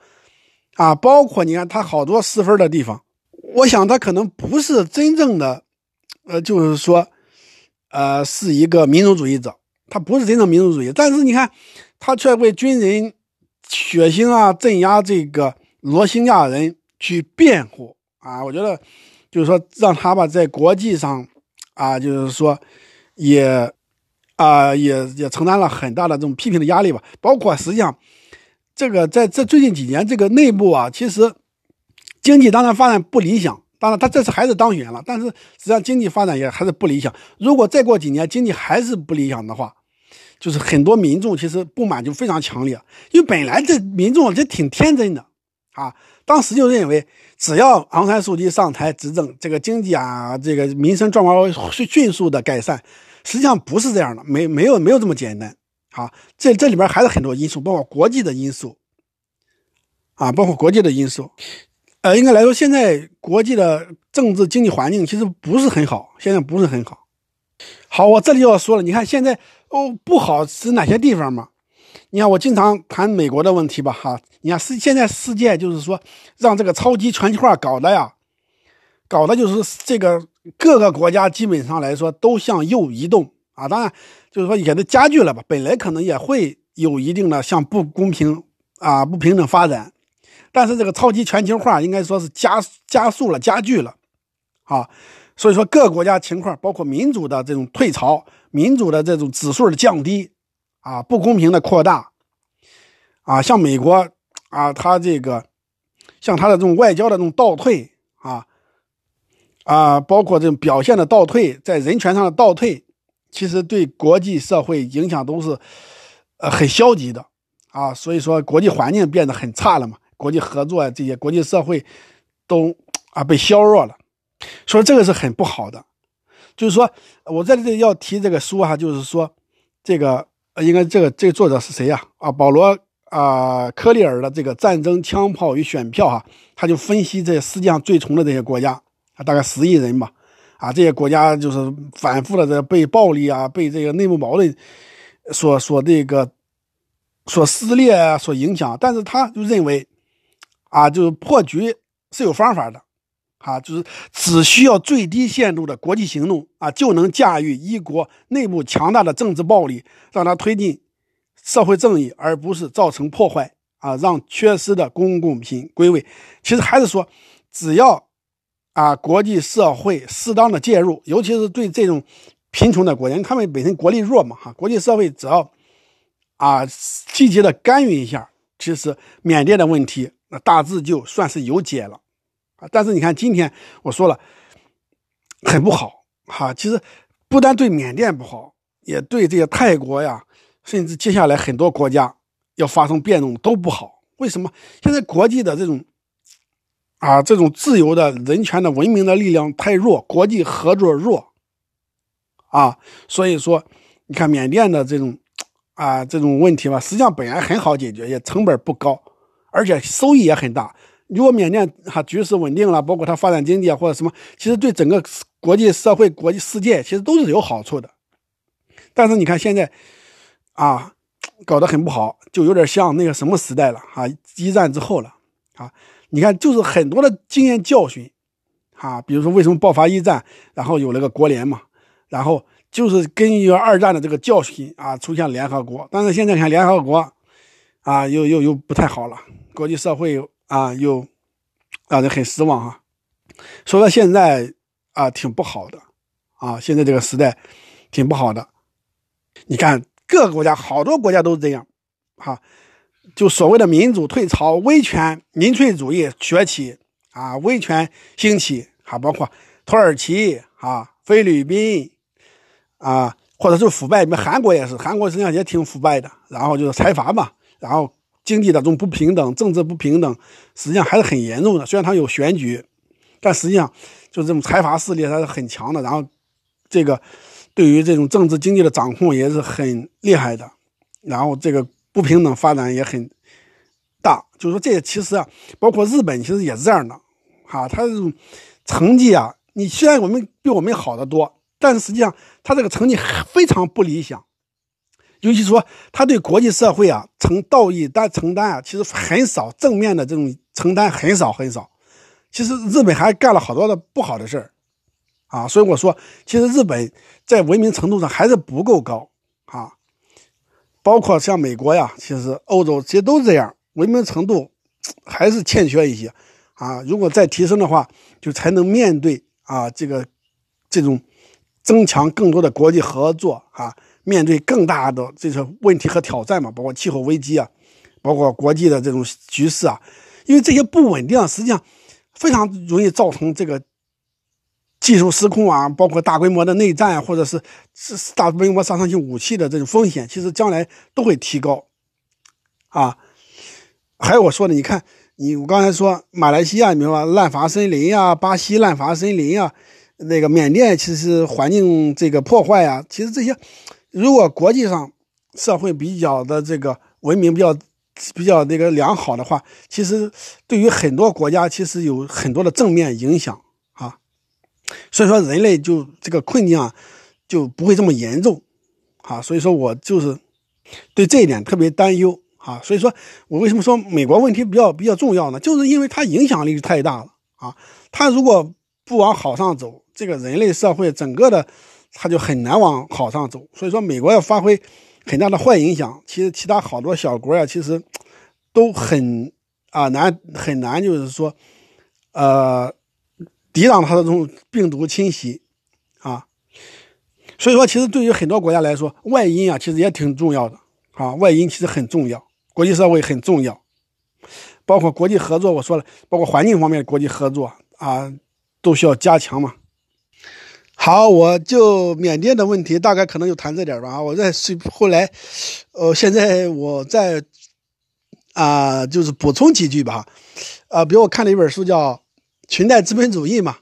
[SPEAKER 1] 啊，包括你看他好多失分的地方，我想他可能不是真正的，呃，就是说，呃，是一个民族主义者，他不是真正民族主义，但是你看，他却为军人血腥啊镇压这个罗兴亚人去辩护啊，我觉得就是说让他吧在国际上啊，就是说也。啊，也也承担了很大的这种批评的压力吧。包括实际上，这个在这最近几年，这个内部啊，其实经济当然发展不理想，当然，他这次还是当选了，但是实际上经济发展也还是不理想。如果再过几年经济还是不理想的话，就是很多民众其实不满就非常强烈，因为本来这民众这挺天真的啊，当时就认为只要昂山素季上台执政，这个经济啊，这个民生状况会迅速的改善。实际上不是这样的，没没有没有这么简单啊！这这里边还是很多因素，包括国际的因素啊，包括国际的因素。呃，应该来说，现在国际的政治经济环境其实不是很好，现在不是很好。好，我这里要说了，你看现在哦不好是哪些地方嘛？你看我经常谈美国的问题吧，哈，你看世现在世界就是说让这个超级全球化搞的呀，搞的就是这个各个国家基本上来说都向右移动啊，当然就是说也都加剧了吧，本来可能也会有一定的向不公平啊不平等发展。但是这个超级全球化应该说是加加速了、加剧了，啊，所以说各国家情况，包括民主的这种退潮、民主的这种指数的降低，啊，不公平的扩大，啊，像美国啊，它这个像它的这种外交的这种倒退，啊，啊，包括这种表现的倒退，在人权上的倒退，其实对国际社会影响都是呃很消极的，啊，所以说国际环境变得很差了嘛。国际合作啊，这些国际社会都啊被削弱了，所以这个是很不好的。就是说，我在这里要提这个书哈，就是说，这个应该这个这个作者是谁呀？啊，保罗啊科利尔的这个《战争、枪炮与选票》哈，他就分析这世界上最穷的这些国家啊，大概十亿人吧，啊，这些国家就是反复的这被暴力啊，被这个内部矛盾所所这个所撕裂啊，所影响，但是他就认为。啊，就是破局是有方法的，啊，就是只需要最低限度的国际行动啊，就能驾驭一国内部强大的政治暴力，让它推进社会正义，而不是造成破坏啊，让缺失的公共品归位。其实还是说，只要啊，国际社会适当的介入，尤其是对这种贫穷的国家，他们本身国力弱嘛，哈，国际社会只要啊积极的干预一下，其实缅甸的问题。那大致就算是有解了，啊！但是你看今天我说了，很不好哈。其实不但对缅甸不好，也对这些泰国呀，甚至接下来很多国家要发生变动都不好。为什么？现在国际的这种啊，这种自由的人权的文明的力量太弱，国际合作弱啊。所以说，你看缅甸的这种啊这种问题吧，实际上本来很好解决，也成本不高。而且收益也很大。如果缅甸哈局势稳定了，包括它发展经济啊或者什么，其实对整个国际社会、国际世界其实都是有好处的。但是你看现在，啊，搞得很不好，就有点像那个什么时代了啊，一战之后了啊。你看，就是很多的经验教训，啊，比如说为什么爆发一战，然后有了个国联嘛，然后就是根据二战的这个教训啊，出现联合国。但是现在看联合国，啊，又又又不太好了。国际社会啊，又让人很失望哈。说到现在啊，挺不好的啊。现在这个时代挺不好的。你看各个国家，好多国家都是这样哈。就所谓的民主退潮、威权民粹主义崛起啊，威权兴起啊，包括土耳其啊、菲律宾啊，或者是腐败，你们韩国也是，韩国实际上也挺腐败的。然后就是财阀嘛，然后。经济的这种不平等，政治不平等，实际上还是很严重的。虽然它有选举，但实际上就是这种财阀势力它是很强的。然后，这个对于这种政治经济的掌控也是很厉害的。然后这个不平等发展也很大。就是说，这其实啊，包括日本，其实也是这样的。哈，它这种成绩啊，你虽然我们比我们好得多，但是实际上它这个成绩非常不理想。尤其说，他对国际社会啊承道义担承担啊，其实很少正面的这种承担很少很少。其实日本还干了好多的不好的事儿，啊，所以我说，其实日本在文明程度上还是不够高啊。包括像美国呀，其实欧洲其实都这样，文明程度还是欠缺一些啊。如果再提升的话，就才能面对啊这个这种增强更多的国际合作啊。面对更大的这些问题和挑战嘛，包括气候危机啊，包括国际的这种局势啊，因为这些不稳定，实际上非常容易造成这个技术失控啊，包括大规模的内战啊，或者是是大规模杀伤性武器的这种风险，其实将来都会提高。啊，还有我说的，你看，你我刚才说马来西亚，比如说滥伐森林呀，巴西滥伐森林呀，那个缅甸其实环境这个破坏呀，其实这些，如果国际上社会比较的这个文明比较比较那个良好的话，其实对于很多国家其实有很多的正面影响啊。所以说人类就这个困境啊就不会这么严重啊。所以说我就是对这一点特别担忧。啊，所以说我为什么说美国问题比较比较重要呢？就是因为它影响力太大了啊！它如果不往好上走，这个人类社会整个的，它就很难往好上走。所以说，美国要发挥很大的坏影响，其实其他好多小国呀，其实都很啊难很难，就是说，呃，抵挡它的这种病毒侵袭啊。所以说，其实对于很多国家来说，外因啊，其实也挺重要的啊，外因其实很重要。国际社会很重要，包括国际合作。我说了，包括环境方面的国际合作啊，都需要加强嘛。好，我就缅甸的问题大概可能就谈这点吧。我再随后来，呃，现在我再啊，就是补充几句吧啊。比如我看了一本书叫《裙带资本主义》嘛，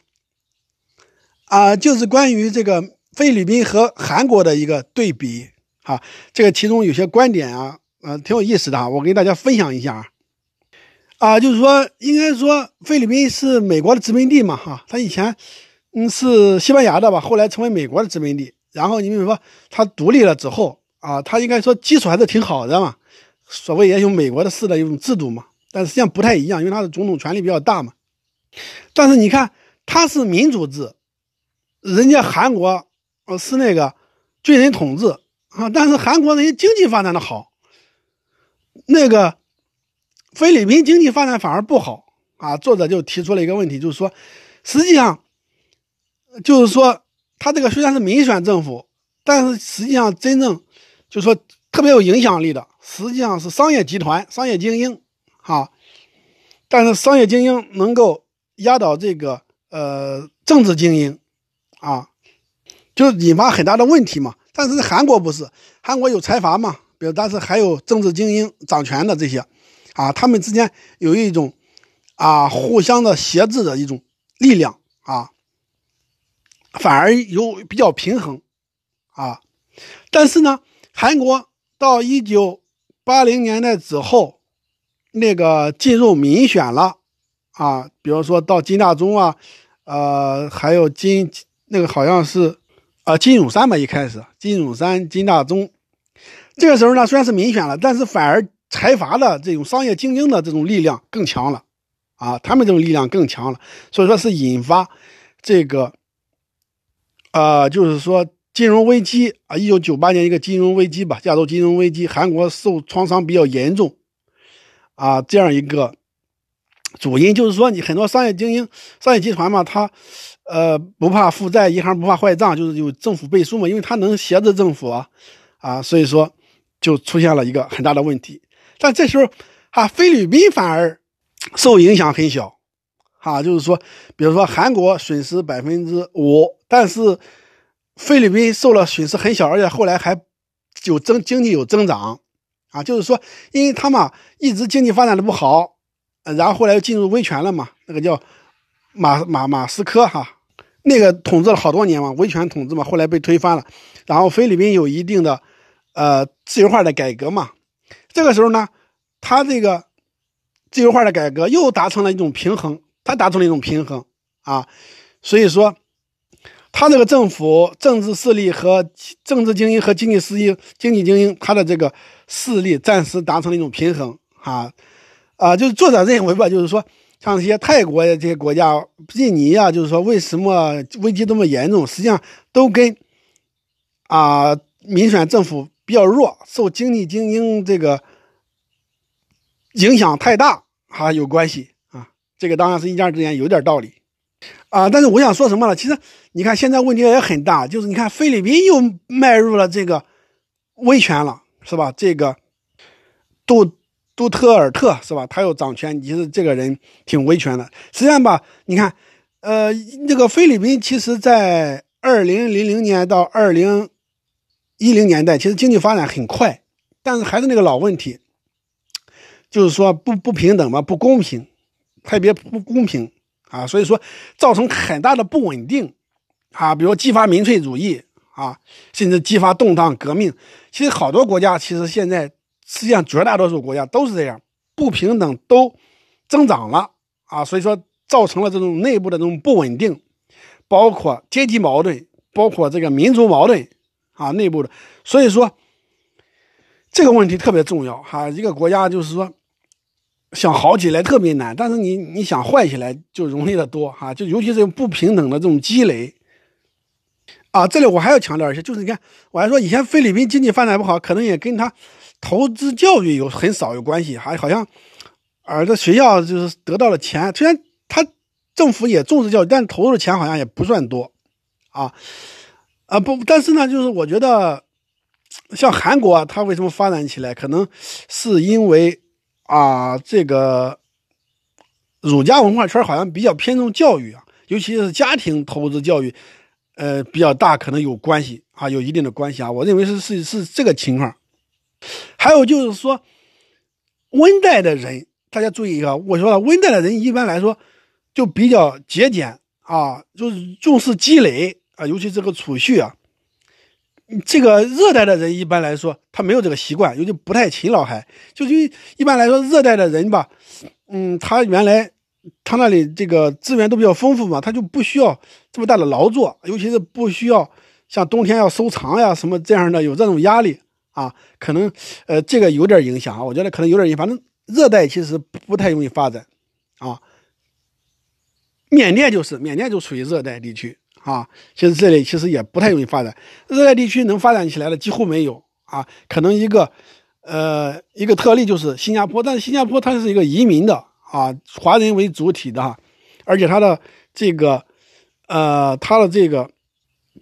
[SPEAKER 1] 啊，就是关于这个菲律宾和韩国的一个对比啊。这个其中有些观点啊。嗯，挺有意思的啊，我给大家分享一下啊，啊，就是说，应该说菲律宾是美国的殖民地嘛，哈，它以前嗯是西班牙的吧，后来成为美国的殖民地，然后你比如说它独立了之后啊，它应该说基础还是挺好的嘛，所谓也有美国的式的一种制度嘛，但实际上不太一样，因为它的总统权力比较大嘛，但是你看它是民主制，人家韩国呃是那个军人统治啊，但是韩国人家经济发展的好。那个菲律宾经济发展反而不好啊！作者就提出了一个问题，就是说，实际上就是说，他这个虽然是民选政府，但是实际上真正就是说特别有影响力的，实际上是商业集团、商业精英啊。但是商业精英能够压倒这个呃政治精英啊，就引发很大的问题嘛。但是韩国不是，韩国有财阀嘛。比如，但是还有政治精英掌权的这些，啊，他们之间有一种啊互相的挟制的一种力量啊，反而有比较平衡啊。但是呢，韩国到一九八零年代之后，那个进入民选了啊，比如说到金大中啊，呃，还有金那个好像是啊金永山吧，一开始金永山、金大中。这个时候呢，虽然是民选了，但是反而财阀的这种商业精英的这种力量更强了，啊，他们这种力量更强了，所以说是引发这个，呃，就是说金融危机啊，一九九八年一个金融危机吧，亚洲金融危机，韩国受创伤比较严重，啊，这样一个主因就是说，你很多商业精英、商业集团嘛，他呃不怕负债，银行不怕坏账，就是有政府背书嘛，因为他能挟制政府啊，啊，所以说。就出现了一个很大的问题，但这时候啊，菲律宾反而受影响很小，啊，就是说，比如说韩国损失百分之五，但是菲律宾受了损失很小，而且后来还有增经济有增长，啊，就是说，因为他嘛一直经济发展的不好，然后后来又进入威权了嘛，那个叫马马马斯克哈，那个统治了好多年嘛，威权统治嘛，后来被推翻了，然后菲律宾有一定的。呃，自由化的改革嘛，这个时候呢，他这个自由化的改革又达成了一种平衡，他达成了一种平衡啊，所以说，他这个政府政治势力和政治精英和经济势力、经济精英，他的这个势力暂时达成了一种平衡啊啊，就是作者认为吧，就是说，像这些泰国这些国家、印尼啊，就是说，为什么危机这么严重？实际上都跟啊民选政府。比较弱，受经济精英这个影响太大哈，有关系。这个当然是一家之言，有点道理啊。但是我想说什么呢？其实你看现在问题也很大，就是你看菲律宾又迈入了这个威权了，是吧？这个杜杜特尔特是吧？他又掌权，其实这个人挺威权的。实际上吧，你看呃，那个菲律宾其实，在二零零零年到二零一零年代，其实经济发展很快，但是还是那个老问题，就是说不不平等嘛，不公平，特别不公平啊，所以说造成很大的不稳定啊，比如激发民粹主义啊，甚至激发动荡革命。其实好多国家，其实现在世界上绝大多数国家都是这样，不平等都增长了啊，所以说。造成了这种内部的这种不稳定，包括阶级矛盾，包括这个民族矛盾啊，内部的。所以说，这个问题特别重要哈。一个国家就是说，想好起来特别难，但是你你想坏起来就容易的多哈。就尤其是不平等的这种积累啊。这里我还要强调一下，就是你看，我还说以前菲律宾经济发展不好，可能也跟他投资教育有很少有关系，还好像儿子学校就是得到了钱，虽然。他政府也重视教育，但投入的钱好像也不算多，啊，啊不，但是呢，就是我觉得，像韩国啊，它为什么发展起来，可能是因为啊，这个儒家文化圈好像比较偏重教育啊，尤其是家庭投资教育，呃，比较大，可能有关系啊，有一定的关系啊，我认为是是是这个情况。还有就是说，温带的人，大家注意一个，我说了，温带的人一般来说。就比较节俭啊，就是重视积累啊，尤其这个储蓄啊。这个热带的人一般来说，他没有这个习惯，尤其不太勤劳，还就是一般来说，热带的人吧，嗯，他原来他那里这个资源都比较丰富嘛，他就不需要这么大的劳作，尤其是不需要像冬天要收藏呀什么这样的有这种压力啊，可能呃这个有点影响啊，我觉得可能有点影响，反正热带其实不太容易发展啊。缅甸就是缅甸就属于热带地区啊，其实这里其实也不太容易发展。热带地区能发展起来的几乎没有啊，可能一个呃一个特例就是新加坡，但是新加坡它是一个移民的啊，华人为主体的哈，而且它的这个呃它的这个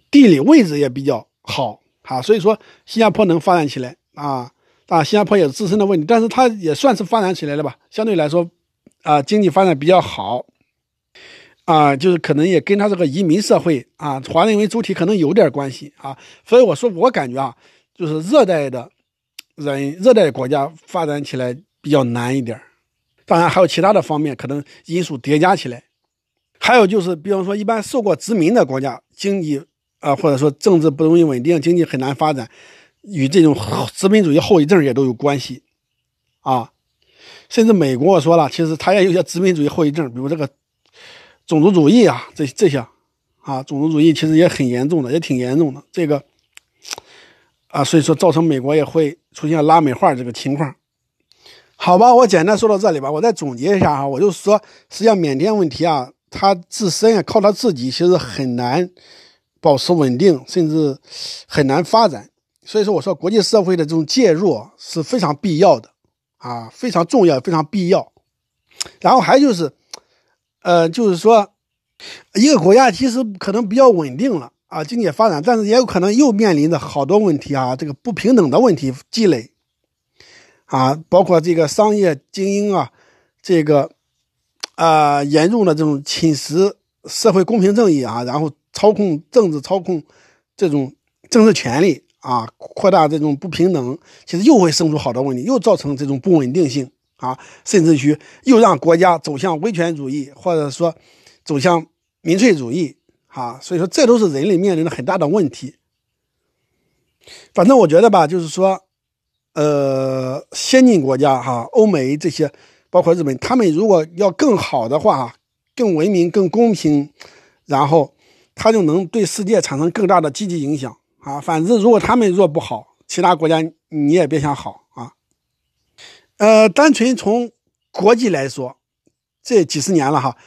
[SPEAKER 1] 地理位置也比较好啊，所以说新加坡能发展起来啊，啊新加坡也有自身的问题，但是它也算是发展起来了吧，相对来说啊经济发展比较好。啊，就是可能也跟他这个移民社会啊，华人为主体可能有点关系啊，所以我说我感觉啊，就是热带的人，热带国家发展起来比较难一点当然还有其他的方面，可能因素叠加起来。还有就是，比方说一般受过殖民的国家，经济啊或者说政治不容易稳定，经济很难发展，与这种殖民主义后遗症也都有关系啊。甚至美国我说了，其实它也有些殖民主义后遗症，比如这个。种族主义啊，这这些，啊，种族主义其实也很严重的，也挺严重的。这个，啊，所以说造成美国也会出现拉美化这个情况。好吧，我简单说到这里吧。我再总结一下哈，我就说，实际上缅甸问题啊，它自身啊靠它自己其实很难保持稳定，甚至很难发展。所以说，我说国际社会的这种介入是非常必要的啊，非常重要，非常必要。然后还就是。呃，就是说，一个国家其实可能比较稳定了啊，经济发展，但是也有可能又面临着好多问题啊，这个不平等的问题积累啊，包括这个商业精英啊，这个啊严重的这种侵蚀社会公平正义啊，然后操控政治，操控这种政治权利啊，扩大这种不平等，其实又会生出好多问题，又造成这种不稳定性。啊，甚至于又让国家走向威权主义，或者说走向民粹主义，啊，所以说这都是人类面临的很大的问题。反正我觉得吧，就是说，呃，先进国家哈，欧美这些，包括日本，他们如果要更好的话，更文明、更公平，然后他就能对世界产生更大的积极影响啊。反正如果他们若不好，其他国家你也别想好啊。呃，单纯从国际来说，这几十年了哈，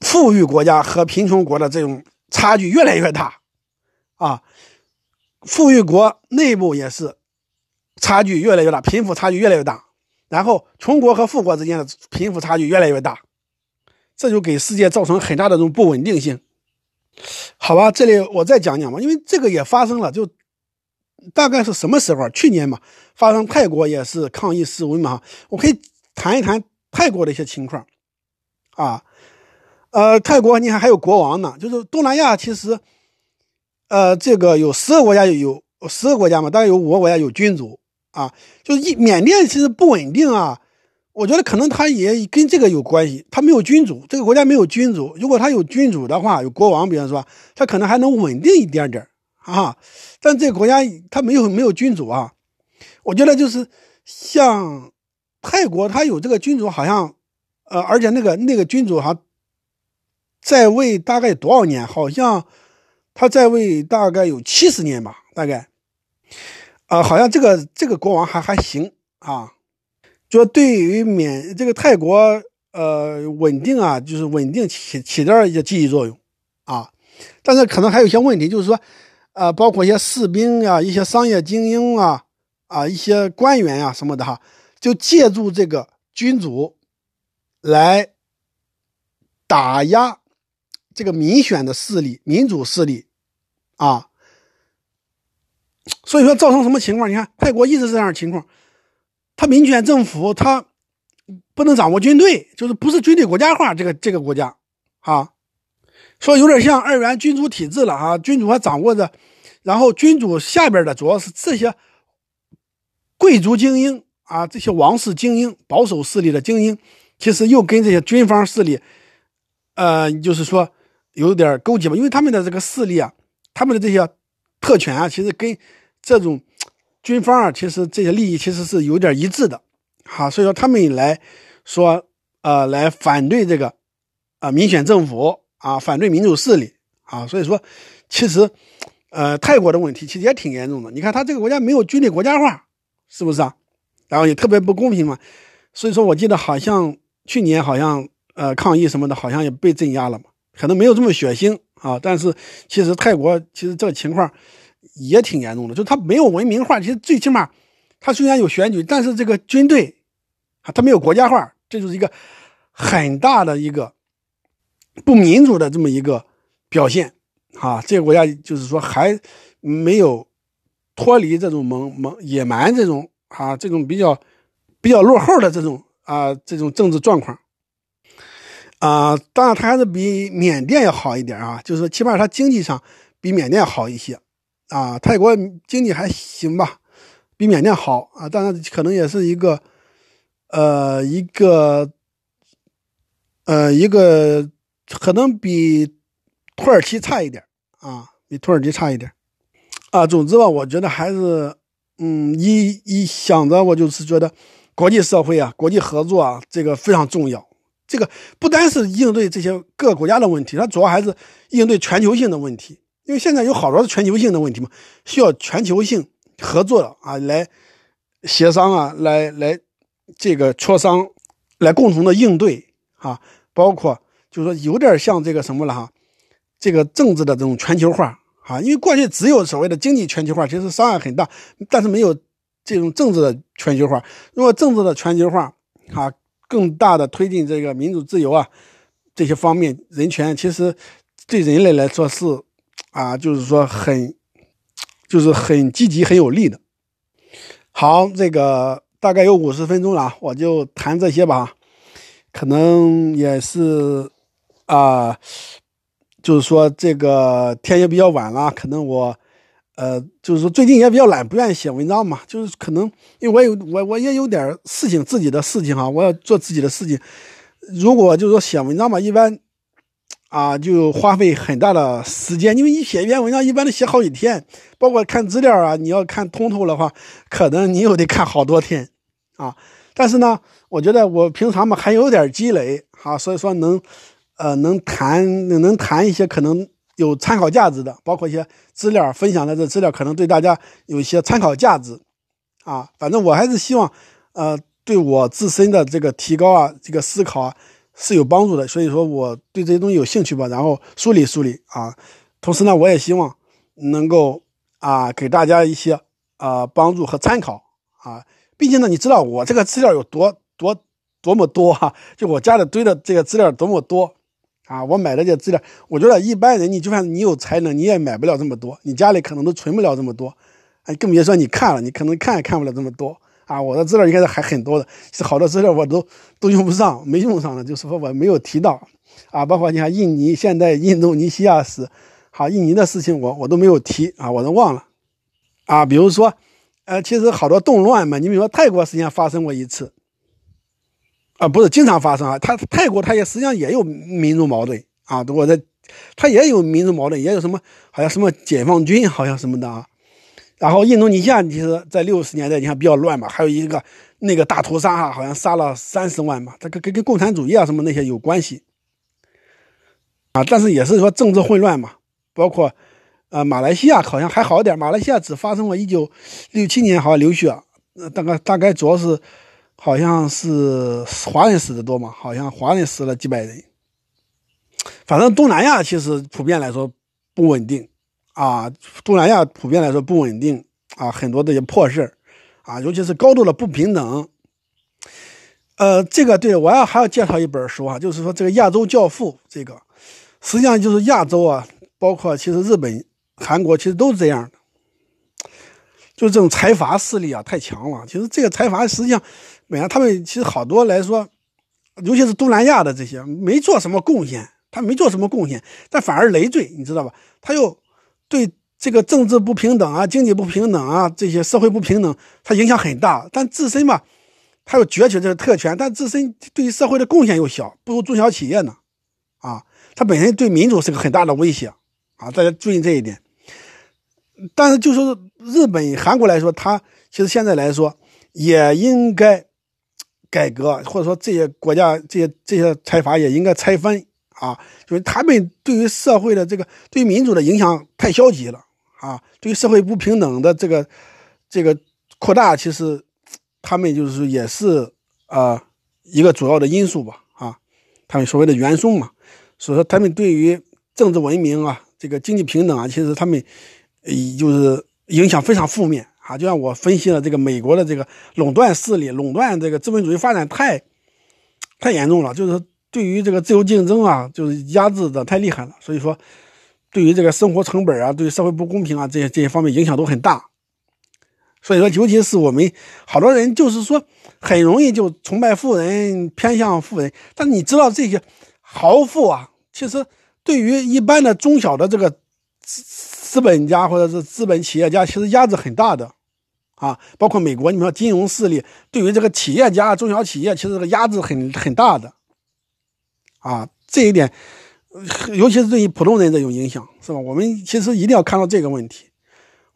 [SPEAKER 1] 富裕国家和贫穷国的这种差距越来越大，啊，富裕国内部也是差距越来越大，贫富差距越来越大，然后穷国和富国之间的贫富差距越来越大，这就给世界造成很大的这种不稳定性。好吧，这里我再讲讲吧，因为这个也发生了，就。大概是什么时候？去年嘛，发生泰国也是抗议示威嘛。我可以谈一谈泰国的一些情况，啊呃，泰国你看还有国王呢，就是东南亚其实，呃，这个有十个国家有十个国家嘛，大概有五个国家有君主啊，就是一缅甸其实不稳定啊。我觉得可能他也跟这个有关系，他没有君主，这个国家没有君主。如果他有君主的话，有国王，比方说，他可能还能稳定一点点啊。但这个国家他没有没有君主啊。我觉得就是像泰国，他有这个君主，好像呃，而且那个那个君主哈在位大概多少年？好像他在位大概有七十年吧，大概啊，好像这个这个国王还还行啊。就对于缅这个泰国，呃，稳定啊，就是稳定起起点一些积极作用啊，但是可能还有一些问题，就是说，呃，包括一些士兵啊、一些商业精英啊、啊一些官员呀什么的哈，就借助这个君主来打压这个民选的势力、民主势力啊，所以说造成什么情况？你看泰国一直是这样的情况。他民选政府，他不能掌握军队，就是不是军队国家化这个这个国家，啊，说有点像二元君主体制了啊，君主还掌握着，然后君主下边的主要是这些贵族精英啊，这些王室精英、保守势力的精英，其实又跟这些军方势力，呃，就是说有点勾结吧，因为他们的这个势力啊，他们的这些特权啊，其实跟这种。军方啊，其实这些利益其实是有点一致的，啊，所以说他们来说，呃，来反对这个，啊，民选政府啊，反对民主势力啊，所以说，其实，呃，泰国的问题其实也挺严重的。你看他这个国家没有军队国家化，是不是啊？然后也特别不公平嘛。所以说我记得好像去年好像呃抗议什么的，好像也被镇压了嘛，可能没有这么血腥啊，但是其实泰国其实这个情况。也挺严重的，就他没有文明化。其实最起码，他虽然有选举，但是这个军队啊，他没有国家化，这就是一个很大的一个不民主的这么一个表现啊。这个国家就是说还没有脱离这种蒙蒙野蛮这种啊这种比较比较落后的这种啊这种政治状况啊。当然，他还是比缅甸要好一点啊，就是说起码他经济上比缅甸好一些。啊，泰国经济还行吧，比缅甸好啊，当然可能也是一个，呃，一个，呃，一个可能比土耳其差一点啊，比土耳其差一点啊。总之吧，我觉得还是，嗯，一一想着我就是觉得国际社会啊，国际合作啊，这个非常重要。这个不单是应对这些各个国家的问题，它主要还是应对全球性的问题。因为现在有好多是全球性的问题嘛，需要全球性合作啊，来协商啊，来来这个磋商，来共同的应对啊，包括就是说有点像这个什么了哈，这个政治的这种全球化啊，因为过去只有所谓的经济全球化，其实伤害很大，但是没有这种政治的全球化。如果政治的全球化啊，更大的推进这个民主自由啊这些方面，人权其实对人类来说是。啊，就是说很，就是很积极、很有力的。好，这个大概有五十分钟了，我就谈这些吧。可能也是啊，就是说这个天也比较晚了，可能我呃，就是说最近也比较懒，不愿意写文章嘛。就是可能因为我有我我也有点事情，自己的事情哈，我要做自己的事情。如果就是说写文章嘛，一般。啊，就花费很大的时间，因为你写一篇文章一般都写好几天，包括看资料啊，你要看通透的话，可能你又得看好多天，啊。但是呢，我觉得我平常嘛还有点积累，啊，所以说能，呃，能谈能谈一些可能有参考价值的，包括一些资料分享的这资料，可能对大家有一些参考价值，啊，反正我还是希望，呃，对我自身的这个提高啊，这个思考啊。是有帮助的，所以说我对这些东西有兴趣吧，然后梳理梳理啊。同时呢，我也希望能够啊给大家一些啊帮助和参考啊。毕竟呢，你知道我这个资料有多多多么多哈，就我家里堆的这个资料多么多啊。我买的这资料，我觉得一般人你就算你有才能，你也买不了这么多，你家里可能都存不了这么多，哎，更别说你看了，你可能看也看不了这么多。啊，我的资料应该是还很多的，是好多资料我都都用不上，没用上的，就是说我没有提到啊，包括你看印尼现在印度尼西亚史，好，印尼的事情我我都没有提啊，我都忘了啊，比如说，呃，其实好多动乱嘛，你比如说泰国事件发生过一次，啊，不是经常发生啊，他泰国他也实际上也有民族矛盾啊，我在，他也有民族矛盾，也有什么好像什么解放军好像什么的啊。然后印度尼西亚其实，在六十年代你看比较乱嘛，还有一个那个大屠杀哈，好像杀了三十万嘛，这个跟跟共产主义啊什么那些有关系啊，但是也是说政治混乱嘛，包括呃马来西亚好像还好点，马来西亚只发生过一九六七年好像流血，呃大概大概主要是好像是华人死的多嘛，好像华人死了几百人，反正东南亚其实普遍来说不稳定。啊，东南亚普遍来说不稳定啊，很多这些破事啊，尤其是高度的不平等。呃，这个对我要还要介绍一本书啊，就是说这个亚洲教父，这个实际上就是亚洲啊，包括其实日本、韩国其实都是这样的，就这种财阀势力啊太强了。其实这个财阀实际上本来他们其实好多来说，尤其是东南亚的这些没做什么贡献，他没做什么贡献，但反而累赘，你知道吧？他又。对这个政治不平等啊，经济不平等啊，这些社会不平等，他影响很大。但自身嘛，他又攫取这个特权，但自身对于社会的贡献又小，不如中小企业呢。啊，他本身对民主是个很大的威胁啊，大家注意这一点。但是就说日本、韩国来说，他其实现在来说也应该改革，或者说这些国家、这些这些财阀也应该拆分。啊，就是他们对于社会的这个对民主的影响太消极了啊，对于社会不平等的这个这个扩大，其实他们就是也是啊一个主要的因素吧啊，他们所谓的元凶嘛，所以说他们对于政治文明啊，这个经济平等啊，其实他们就是影响非常负面啊，就像我分析了这个美国的这个垄断势力，垄断这个资本主义发展太太严重了，就是。对于这个自由竞争啊，就是压制的太厉害了，所以说，对于这个生活成本啊，对社会不公平啊，这些这些方面影响都很大。所以说，尤其是我们好多人，就是说很容易就崇拜富人，偏向富人。但你知道这些豪富啊，其实对于一般的中小的这个资资本家或者是资本企业家，其实压制很大的啊。包括美国，你说金融势力对于这个企业家、中小企业，其实这个压制很很大的。啊，这一点，尤其是对于普通人这种影响，是吧？我们其实一定要看到这个问题。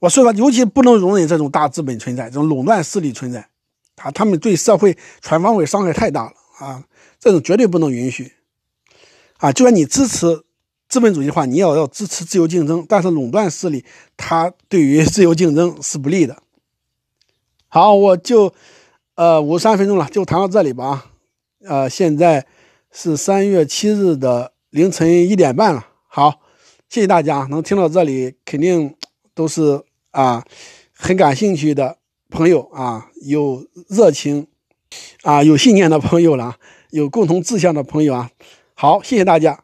[SPEAKER 1] 我说了，尤其不能容忍这种大资本存在，这种垄断势力存在，啊，他们对社会全方位伤害太大了啊！这种绝对不能允许。啊，就算你支持资本主义的话，你也要要支持自由竞争。但是垄断势力，它对于自由竞争是不利的。好，我就呃五十三分钟了，就谈到这里吧。啊，呃，现在。是三月七日的凌晨一点半了。好，谢谢大家能听到这里，肯定都是啊很感兴趣的朋友啊，有热情啊有信念的朋友了，有共同志向的朋友啊。好，谢谢大家。